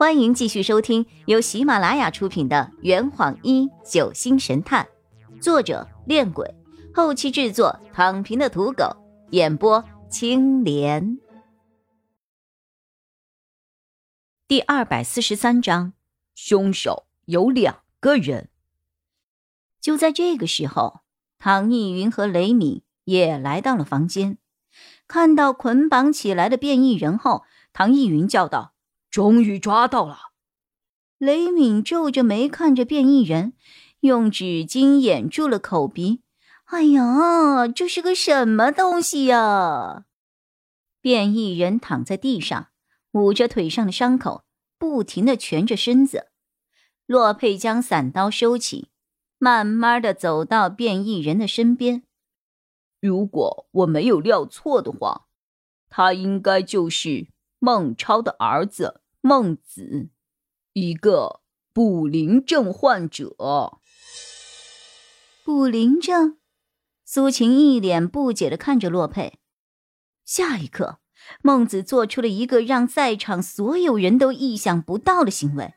欢迎继续收听由喜马拉雅出品的《圆谎一九星神探》，作者：恋鬼，后期制作：躺平的土狗，演播：青莲。第二百四十三章，凶手有两个人。就在这个时候，唐逸云和雷敏也来到了房间，看到捆绑起来的变异人后，唐逸云叫道。终于抓到了！雷敏皱着眉看着变异人，用纸巾掩住了口鼻。哎呀，这是个什么东西呀？变异人躺在地上，捂着腿上的伤口，不停的蜷着身子。洛佩将伞刀收起，慢慢的走到变异人的身边。如果我没有料错的话，他应该就是孟超的儿子。孟子，一个不灵症患者。不灵症？苏晴一脸不解的看着洛佩。下一刻，孟子做出了一个让在场所有人都意想不到的行为，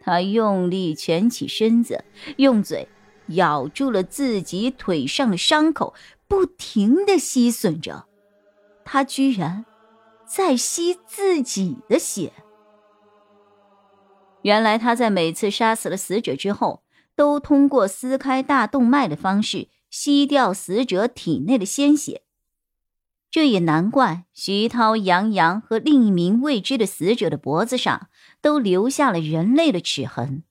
他用力蜷起身子，用嘴咬住了自己腿上的伤口，不停的吸吮着。他居然在吸自己的血。原来他在每次杀死了死者之后，都通过撕开大动脉的方式吸掉死者体内的鲜血。这也难怪徐涛、杨洋和另一名未知的死者的脖子上都留下了人类的齿痕。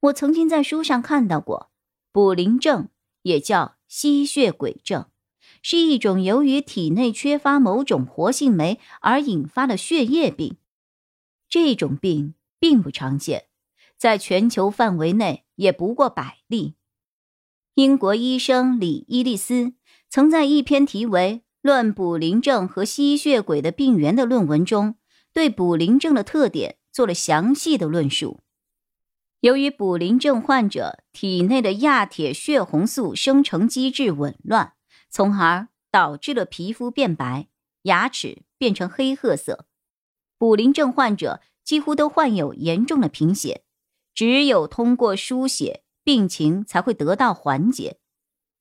我曾经在书上看到过，补灵症也叫吸血鬼症，是一种由于体内缺乏某种活性酶而引发的血液病。这种病。并不常见，在全球范围内也不过百例。英国医生李伊利斯曾在一篇题为《论卟啉症和吸血鬼的病源》的论文中，对卟啉症的特点做了详细的论述。由于卟啉症患者体内的亚铁血红素生成机制紊乱，从而导致了皮肤变白、牙齿变成黑褐色。卟啉症患者。几乎都患有严重的贫血，只有通过输血，病情才会得到缓解。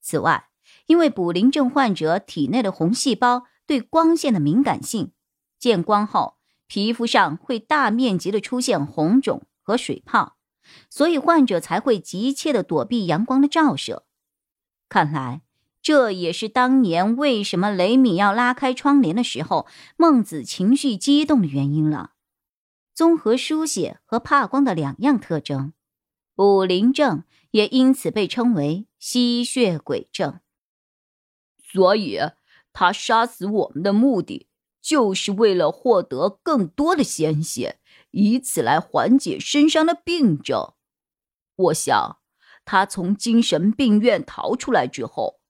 此外，因为卟啉症患者体内的红细胞对光线的敏感性，见光后皮肤上会大面积的出现红肿和水泡，所以患者才会急切的躲避阳光的照射。看来，这也是当年为什么雷米要拉开窗帘的时候，孟子情绪激动的原因了。综合输血和怕光的两样特征，卟啉症也因此被称为吸血鬼症。所以，他杀死我们的目的就是为了获得更多的鲜血，以此来缓解身上的病症。我想，他从精神病院逃出来之后，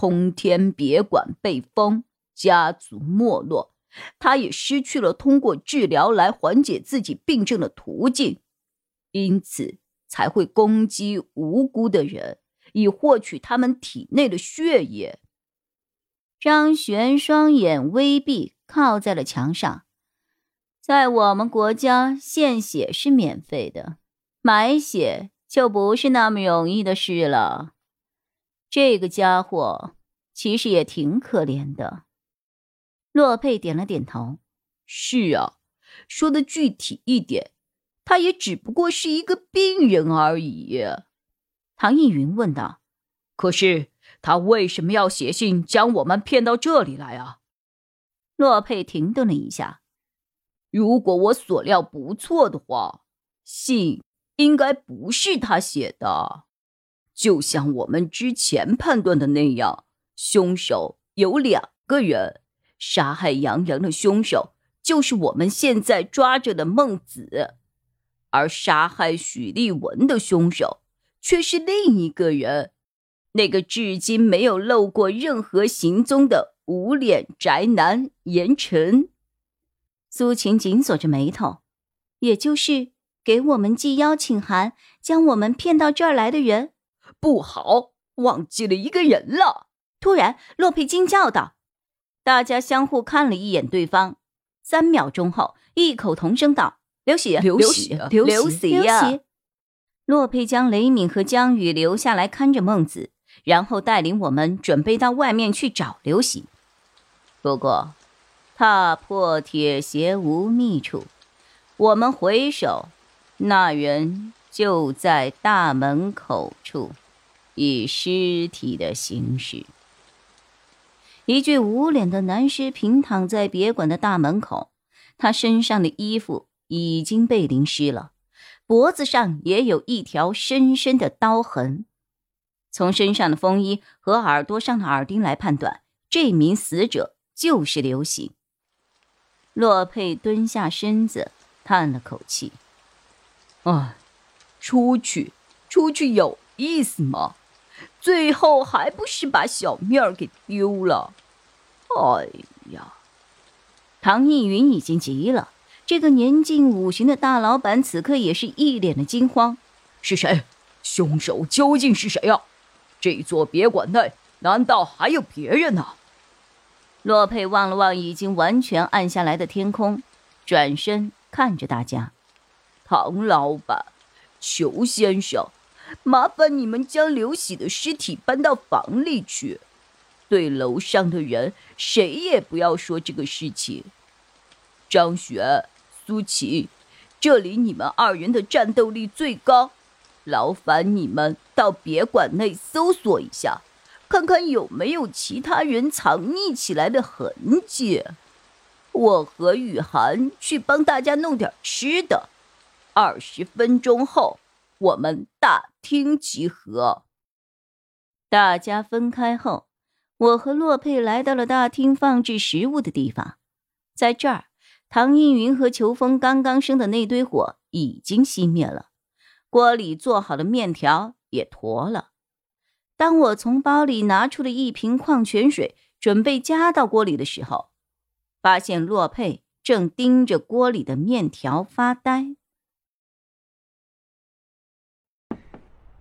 通天别馆被封，家族没落。他也失去了通过治疗来缓解自己病症的途径，因此才会攻击无辜的人，以获取他们体内的血液。张璇双眼微闭，靠在了墙上。在我们国家，献血是免费的，买血就不是那么容易的事了。这个家伙其实也挺可怜的。洛佩点了点头：“是啊，说的具体一点，他也只不过是一个病人而已。”唐逸云问道：“可是他为什么要写信将我们骗到这里来啊？”洛佩停顿了一下：“如果我所料不错的话，信应该不是他写的。就像我们之前判断的那样，凶手有两个人。”杀害杨洋的凶手就是我们现在抓着的孟子，而杀害许立文的凶手却是另一个人，那个至今没有露过任何行踪的无脸宅男严晨。苏晴紧锁着眉头，也就是给我们寄邀请函，将我们骗到这儿来的人。不好，忘记了一个人了！突然，洛佩惊叫道。大家相互看了一眼对方，三秒钟后，异口同声道：“刘喜，刘喜，刘喜呀！洛佩将雷敏和江宇留下来看着孟子，然后带领我们准备到外面去找刘喜。不过，踏破铁鞋无觅处，我们回首，那人就在大门口处，以尸体的形式。一具无脸的男尸平躺在别馆的大门口，他身上的衣服已经被淋湿了，脖子上也有一条深深的刀痕。从身上的风衣和耳朵上的耳钉来判断，这名死者就是刘醒。洛佩蹲下身子，叹了口气：“唉，出去，出去有意思吗？”最后还不是把小命儿给丢了？哎呀！唐逸云已经急了。这个年近五旬的大老板此刻也是一脸的惊慌。是谁？凶手究竟是谁呀？这座别馆内难道还有别人呢？洛佩望了望已经完全暗下来的天空，转身看着大家：“唐老板，裘先生。”麻烦你们将刘喜的尸体搬到房里去，对楼上的人谁也不要说这个事情。张雪、苏琪，这里你们二人的战斗力最高，劳烦你们到别馆内搜索一下，看看有没有其他人藏匿起来的痕迹。我和雨涵去帮大家弄点吃的，二十分钟后。我们大厅集合。大家分开后，我和洛佩来到了大厅放置食物的地方。在这儿，唐映云和裘风刚刚生的那堆火已经熄灭了，锅里做好的面条也坨了。当我从包里拿出了一瓶矿泉水，准备加到锅里的时候，发现洛佩正盯着锅里的面条发呆。